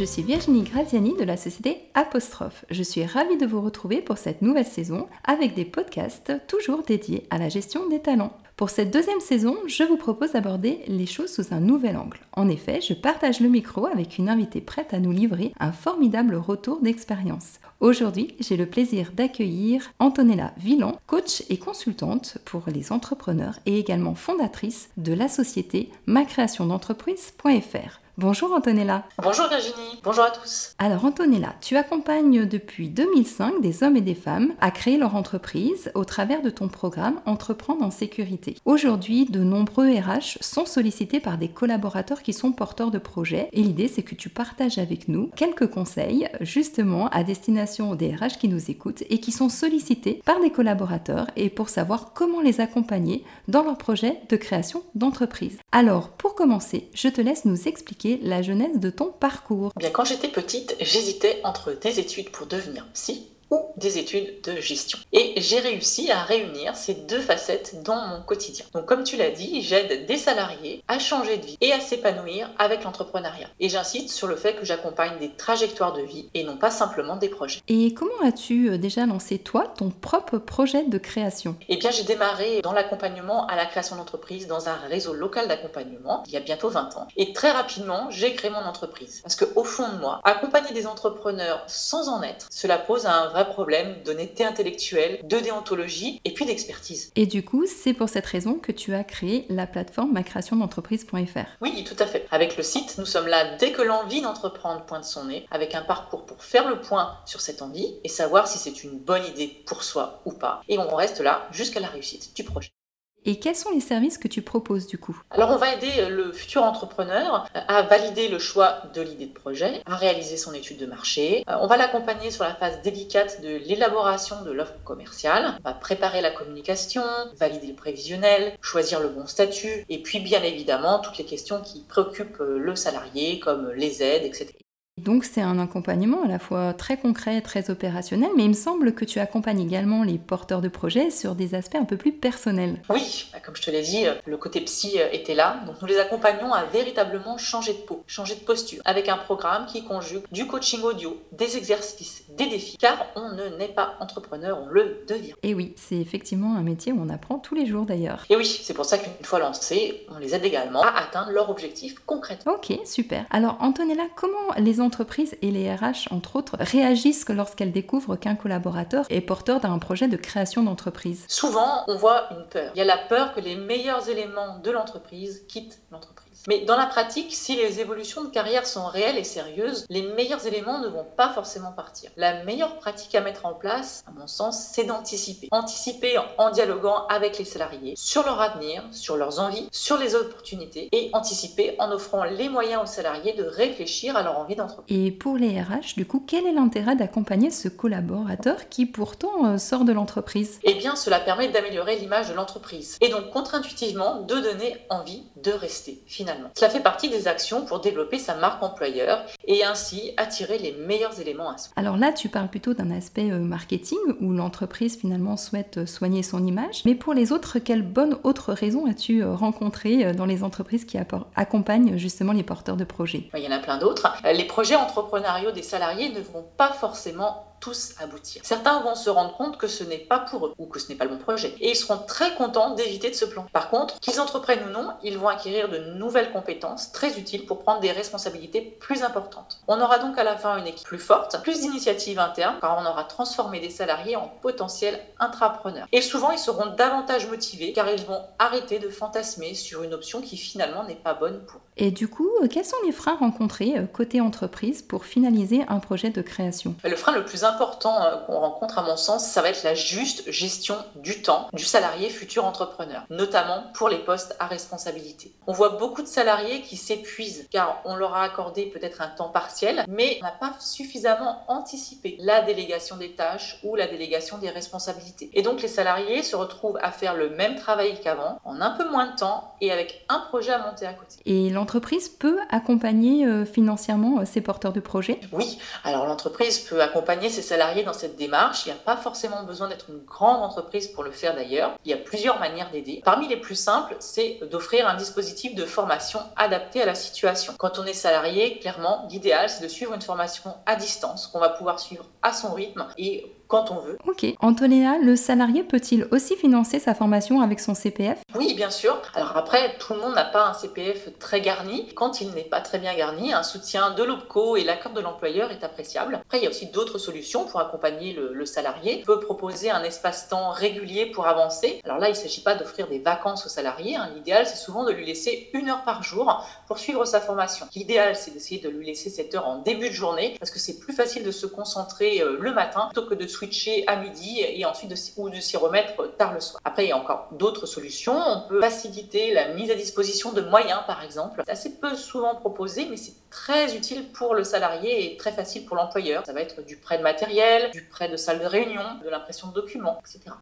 Je suis Virginie Graziani de la société Apostrophe. Je suis ravie de vous retrouver pour cette nouvelle saison avec des podcasts toujours dédiés à la gestion des talents. Pour cette deuxième saison, je vous propose d'aborder les choses sous un nouvel angle. En effet, je partage le micro avec une invitée prête à nous livrer un formidable retour d'expérience. Aujourd'hui, j'ai le plaisir d'accueillir Antonella Villan, coach et consultante pour les entrepreneurs et également fondatrice de la société macréationdentreprise.fr. Bonjour Antonella. Bonjour Virginie. Bonjour à tous. Alors Antonella, tu accompagnes depuis 2005 des hommes et des femmes à créer leur entreprise au travers de ton programme Entreprendre en sécurité. Aujourd'hui, de nombreux RH sont sollicités par des collaborateurs qui sont porteurs de projets et l'idée c'est que tu partages avec nous quelques conseils justement à destination des RH qui nous écoutent et qui sont sollicités par des collaborateurs et pour savoir comment les accompagner dans leur projet de création d'entreprise. Alors pour commencer, je te laisse nous expliquer la genèse de ton parcours. Bien, quand j'étais petite, j'hésitais entre des études pour devenir psy des études de gestion. Et j'ai réussi à réunir ces deux facettes dans mon quotidien. Donc comme tu l'as dit, j'aide des salariés à changer de vie et à s'épanouir avec l'entrepreneuriat. Et j'insiste sur le fait que j'accompagne des trajectoires de vie et non pas simplement des projets. Et comment as-tu euh, déjà lancé toi ton propre projet de création? Eh bien j'ai démarré dans l'accompagnement à la création d'entreprise dans un réseau local d'accompagnement il y a bientôt 20 ans. Et très rapidement, j'ai créé mon entreprise. Parce qu'au fond de moi, accompagner des entrepreneurs sans en être, cela pose un vrai problème d'honnêteté intellectuelle, de déontologie et puis d'expertise. Et du coup, c'est pour cette raison que tu as créé la plateforme macréationdentreprise.fr. Oui, tout à fait. Avec le site, nous sommes là dès que l'envie d'entreprendre pointe son nez, avec un parcours pour faire le point sur cette envie et savoir si c'est une bonne idée pour soi ou pas. Et on reste là jusqu'à la réussite du projet. Et quels sont les services que tu proposes du coup? Alors on va aider euh, le futur entrepreneur euh, à valider le choix de l'idée de projet, à réaliser son étude de marché. Euh, on va l'accompagner sur la phase délicate de l'élaboration de l'offre commerciale. On va préparer la communication, valider le prévisionnel, choisir le bon statut et puis bien évidemment toutes les questions qui préoccupent le salarié comme les aides, etc. Donc c'est un accompagnement à la fois très concret, très opérationnel, mais il me semble que tu accompagnes également les porteurs de projets sur des aspects un peu plus personnels. Oui, bah, comme je te l'ai dit, le côté psy euh, était là, donc nous les accompagnons à véritablement changer de peau, changer de posture, avec un programme qui conjugue du coaching audio, des exercices, des défis, car on ne naît pas entrepreneur, on le devient. Et oui, c'est effectivement un métier où on apprend tous les jours d'ailleurs. Et oui, c'est pour ça qu'une fois lancé, on les aide également à atteindre leur objectif concrètement. Ok, super. Alors Antonella, comment les et les RH, entre autres, réagissent lorsqu'elles découvrent qu'un collaborateur est porteur d'un projet de création d'entreprise Souvent, on voit une peur. Il y a la peur que les meilleurs éléments de l'entreprise quittent l'entreprise. Mais dans la pratique, si les évolutions de carrière sont réelles et sérieuses, les meilleurs éléments ne vont pas forcément partir. La meilleure pratique à mettre en place, à mon sens, c'est d'anticiper. Anticiper en dialoguant avec les salariés sur leur avenir, sur leurs envies, sur les opportunités et anticiper en offrant les moyens aux salariés de réfléchir à leur envie d'entreprise. Et pour les RH, du coup, quel est l'intérêt d'accompagner ce collaborateur qui pourtant euh, sort de l'entreprise? Eh bien, cela permet d'améliorer l'image de l'entreprise et donc contre-intuitivement de donner envie de rester finalement cela fait partie des actions pour développer sa marque employeur et ainsi attirer les meilleurs éléments à soi. Alors là, tu parles plutôt d'un aspect euh, marketing où l'entreprise finalement souhaite euh, soigner son image. Mais pour les autres, quelles bonnes autres raisons as-tu euh, rencontrées dans les entreprises qui accompagnent justement les porteurs de projets? Il y en a plein d'autres. Les projets entrepreneuriaux des salariés ne vont pas forcément tous aboutir. Certains vont se rendre compte que ce n'est pas pour eux ou que ce n'est pas le bon projet et ils seront très contents d'éviter de se planter. Par contre, qu'ils entreprennent ou non, ils vont acquérir de nouvelles compétences très utiles pour prendre des responsabilités plus importantes. On aura donc à la fin une équipe plus forte, plus d'initiatives internes car on aura transformé des salariés en potentiels intrapreneurs. Et souvent, ils seront davantage motivés car ils vont arrêter de fantasmer sur une option qui finalement n'est pas bonne pour eux. Et du coup, quels sont les freins rencontrés euh, côté entreprise pour finaliser un projet de création? Le frein le plus important euh, qu'on rencontre à mon sens, ça va être la juste gestion du temps du salarié futur entrepreneur, notamment pour les postes à responsabilité. On voit beaucoup de salariés qui s'épuisent car on leur a accordé peut-être un temps partiel, mais on n'a pas suffisamment anticipé la délégation des tâches ou la délégation des responsabilités. Et donc les salariés se retrouvent à faire le même travail qu'avant, en un peu moins de temps et avec un projet à monter à côté. Et l'entreprise peut accompagner euh, financièrement ses porteurs de projets? Oui, alors l'entreprise peut accompagner ses salariés dans cette démarche. Il n'y a pas forcément besoin d'être une grande entreprise pour le faire d'ailleurs. Il y a plusieurs manières d'aider. Parmi les plus simples, c'est d'offrir un dispositif de formation adapté à la situation. Quand on est salarié, clairement, l'idéal, c'est de suivre une formation à distance qu'on va pouvoir suivre à son rythme et quand on veut. Ok. Antonia, le salarié peut-il aussi financer sa formation avec son CPF Oui, bien sûr. Alors après, tout le monde n'a pas un CPF très garni. Quand il n'est pas très bien garni, un soutien de l'OPCO et l'accord de l'employeur est appréciable. Après, il y a aussi d'autres solutions pour accompagner le, salarié. On peut proposer un espace-temps régulier pour avancer. Alors là, il ne s'agit pas d'offrir des vacances au salarié. Hein. L'idéal, c'est souvent de lui laisser une heure par jour pour suivre sa formation. L'idéal, c'est d'essayer de lui laisser cette heure en début de journée parce que c'est plus facile de se concentrer euh, le matin plutôt que de switcher à midi et ensuite de, ou de s'y remettre tard le soir. Après, il y a encore d'autres solutions. On peut faciliter la mise à disposition de moyens, par exemple. C'est assez peu souvent proposé, mais c'est très utile pour le salarié et très facile pour l'employeur. Ça va être du prêt de matériel, du prêt de salle de réunion, de l'impression de documents, etc.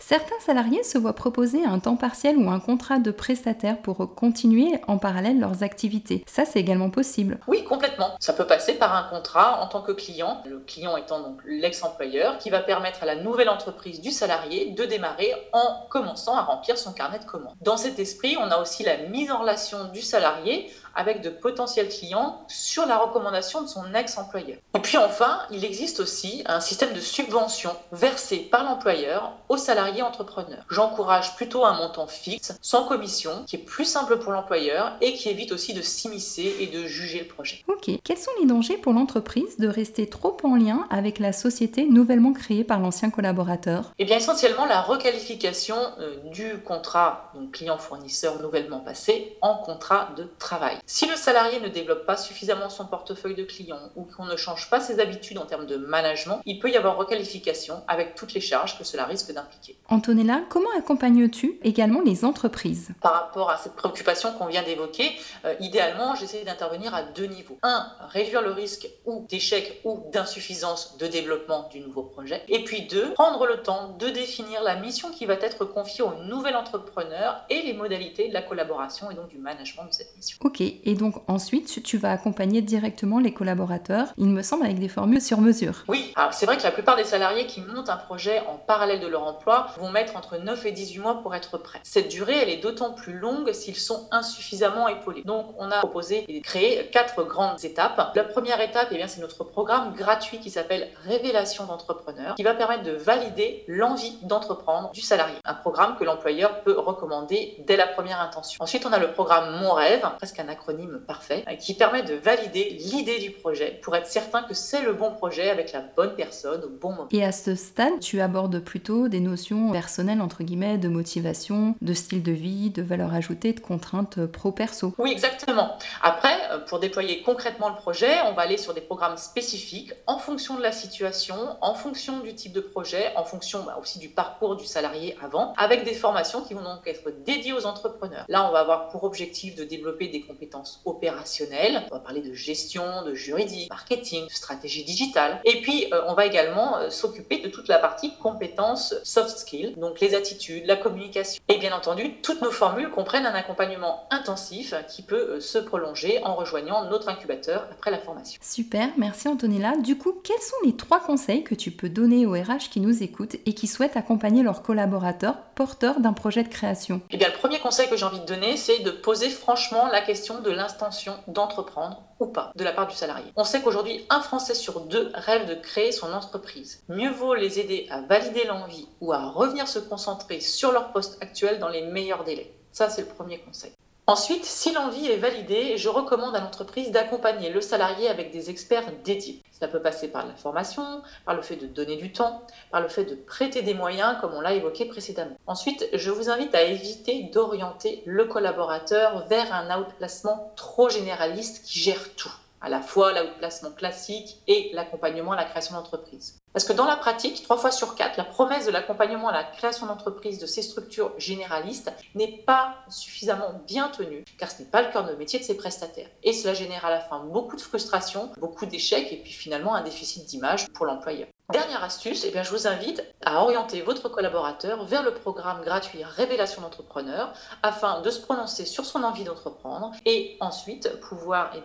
Certains salariés se voient proposer un temps partiel ou un contrat de prestataire pour continuer en parallèle leurs activités. Ça, c'est également possible. Oui, complètement. Ça peut passer par un contrat en tant que client, le client étant donc l'ex-employeur, qui va permettre à la nouvelle entreprise du salarié de démarrer en commençant à remplir son carnet de commandes. Dans cet esprit, on a aussi la mise en relation du salarié avec de potentiels clients sur la recommandation de son ex-employeur. Et puis enfin, il existe aussi un système de subvention versé par l'employeur aux salariés entrepreneurs. J'encourage plutôt un montant fixe, sans commission, qui est plus simple pour l'employeur et qui évite aussi de s'immiscer et de juger le projet. Ok, quels sont les dangers pour l'entreprise de rester trop en lien avec la société nouvellement créée par l'ancien collaborateur? Eh bien essentiellement la requalification euh, du contrat client-fournisseur nouvellement passé en contrat de travail. Si le salarié ne développe pas suffisamment son portefeuille de clients ou qu'on ne change pas ses habitudes en termes de management, il peut y avoir requalification avec toutes les charges que cela risque d'impliquer. Antonella, comment accompagnes-tu également les entreprises? Par rapport à cette préoccupation qu'on vient d'évoquer, euh, idéalement, j'essaie d'intervenir à deux niveaux. Un, réduire le risque ou d'échec ou d'insuffisance de développement du nouveau projet. Et puis deux, prendre le temps de définir la mission qui va être confiée au nouvel entrepreneur et les modalités de la collaboration et donc du management de cette mission. Ok, et donc ensuite tu vas accompagner directement les collaborateurs, il me semble avec des formules sur mesure. Oui, alors c'est vrai que la plupart des salariés qui montent un projet en parallèle de leur emploi vont mettre entre 9 et 18 mois pour être prêts. Cette durée, elle est d'autant plus longue s'ils sont insuffisamment épaulés. Donc on a proposé de créer quatre grandes étapes. La première étape, eh c'est notre programme gratuit qui s'appelle Révélation d'entrepreneur, qui va permettre de valider l'envie d'entreprendre du salarié. Un programme que l'employeur peut recommander dès la première intention. Ensuite, on a le programme Mon Rêve, presque un acronyme parfait, euh, qui permet de valider l'idée du projet pour être certain que c'est le bon projet avec la bonne personne au bon moment. Et à ce stade, tu abordes plutôt des notions personnelles, entre guillemets, de motivation, de style de vie, de valeur ajoutée, de contraintes pro-perso. Oui, exactement. Après, euh, pour déployer concrètement le projet, on va aller sur des programmes spécifiques en fonction de la situation, en fonction du type de projet, en fonction bah, aussi du parcours du salarié avant, avec des formations qui vont donc être dédiées aux entrepreneurs. Là, on va avoir pour objectif de développer des compétences opérationnelle. On va parler de gestion, de juridique, marketing, de stratégie digitale. Et puis, euh, on va également euh, s'occuper de toute la partie compétences soft skills, donc les attitudes, la communication. Et bien entendu, toutes nos formules comprennent un accompagnement intensif qui peut euh, se prolonger en rejoignant notre incubateur après la formation. Super, merci Antonella. Du coup, quels sont les trois conseils que tu peux donner aux RH qui nous écoutent et qui souhaitent accompagner leurs collaborateurs porteurs d'un projet de création? Eh bien, le premier conseil que j'ai envie de donner, c'est de poser franchement la question de l'intention d'entreprendre ou pas de la part du salarié. On sait qu'aujourd'hui, un Français sur deux rêve de créer son entreprise. Mieux vaut les aider à valider l'envie ou à revenir se concentrer sur leur poste actuel dans les meilleurs délais. Ça, c'est le premier conseil. Ensuite, si l'envie est validée, je recommande à l'entreprise d'accompagner le salarié avec des experts dédiés. Ça peut passer par la formation, par le fait de donner du temps, par le fait de prêter des moyens, comme on l'a évoqué précédemment. Ensuite, je vous invite à éviter d'orienter le collaborateur vers un outplacement trop généraliste qui gère tout à la fois l'outplacement classique et l'accompagnement à la création d'entreprise. Parce que dans la pratique, trois fois sur quatre, la promesse de l'accompagnement à la création d'entreprise de ces structures généralistes n'est pas suffisamment bien tenue, car ce n'est pas le cœur de métier de ces prestataires. Et cela génère à la fin beaucoup de frustration, beaucoup d'échecs et puis finalement un déficit d'image pour l'employeur. Dernière astuce, eh bien, je vous invite à orienter votre collaborateur vers le programme gratuit Révélation d'entrepreneur afin de se prononcer sur son envie d'entreprendre et ensuite pouvoir eh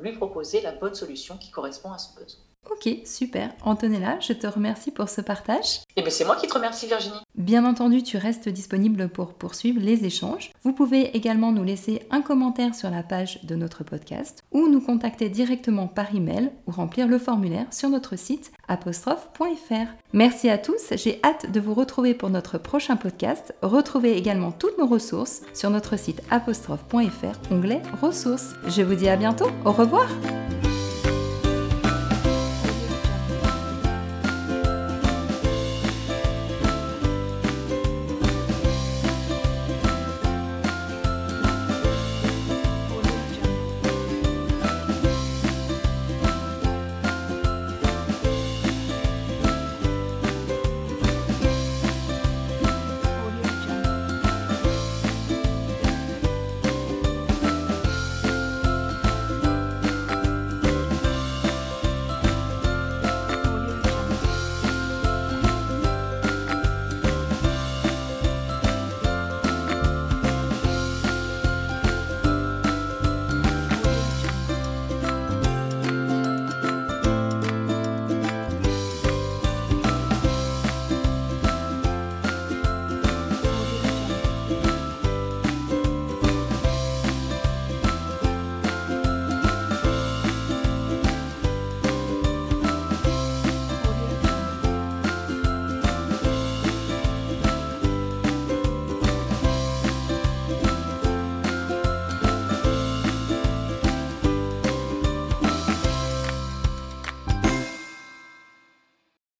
lui proposer la bonne solution qui correspond à son besoin. Ok, super. Antonella, je te remercie pour ce partage. Et eh bien c'est moi qui te remercie Virginie. Bien entendu, tu restes disponible pour poursuivre les échanges. Vous pouvez également nous laisser un commentaire sur la page de notre podcast ou nous contacter directement par email ou remplir le formulaire sur notre site apostrophe.fr. Merci à tous, j'ai hâte de vous retrouver pour notre prochain podcast. Retrouvez également toutes nos ressources sur notre site apostrophe.fr, onglet ressources. Je vous dis à bientôt, au revoir